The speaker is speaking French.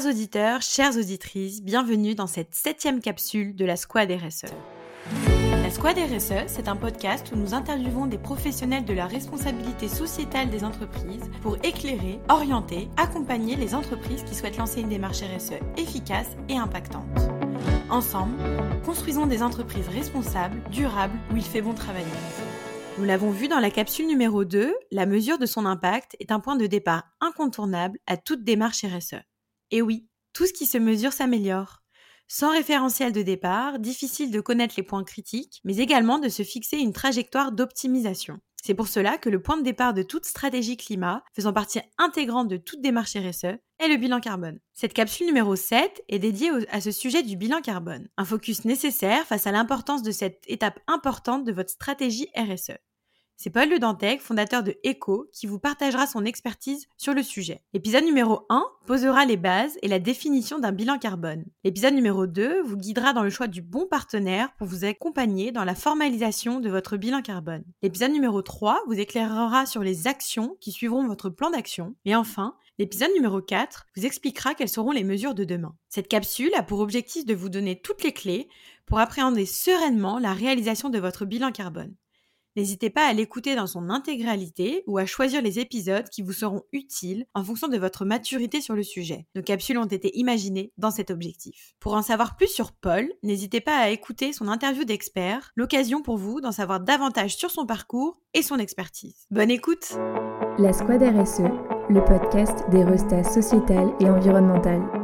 Chers auditeurs, chères auditrices, bienvenue dans cette septième capsule de la Squad RSE. La Squad RSE, c'est un podcast où nous interviewons des professionnels de la responsabilité sociétale des entreprises pour éclairer, orienter, accompagner les entreprises qui souhaitent lancer une démarche RSE efficace et impactante. Ensemble, construisons des entreprises responsables, durables, où il fait bon travailler. Nous l'avons vu dans la capsule numéro 2, la mesure de son impact est un point de départ incontournable à toute démarche RSE. Et oui, tout ce qui se mesure s'améliore. Sans référentiel de départ, difficile de connaître les points critiques, mais également de se fixer une trajectoire d'optimisation. C'est pour cela que le point de départ de toute stratégie climat, faisant partie intégrante de toute démarche RSE, est le bilan carbone. Cette capsule numéro 7 est dédiée à ce sujet du bilan carbone, un focus nécessaire face à l'importance de cette étape importante de votre stratégie RSE. C'est Paul Le Dantec, fondateur de ECO, qui vous partagera son expertise sur le sujet. L'épisode numéro 1 posera les bases et la définition d'un bilan carbone. L'épisode numéro 2 vous guidera dans le choix du bon partenaire pour vous accompagner dans la formalisation de votre bilan carbone. L'épisode numéro 3 vous éclairera sur les actions qui suivront votre plan d'action. Et enfin, L'épisode numéro 4 vous expliquera quelles seront les mesures de demain. Cette capsule a pour objectif de vous donner toutes les clés pour appréhender sereinement la réalisation de votre bilan carbone. N'hésitez pas à l'écouter dans son intégralité ou à choisir les épisodes qui vous seront utiles en fonction de votre maturité sur le sujet. Nos capsules ont été imaginées dans cet objectif. Pour en savoir plus sur Paul, n'hésitez pas à écouter son interview d'expert, l'occasion pour vous d'en savoir davantage sur son parcours et son expertise. Bonne écoute La Squad RSE, le podcast des restats sociétales et environnementales.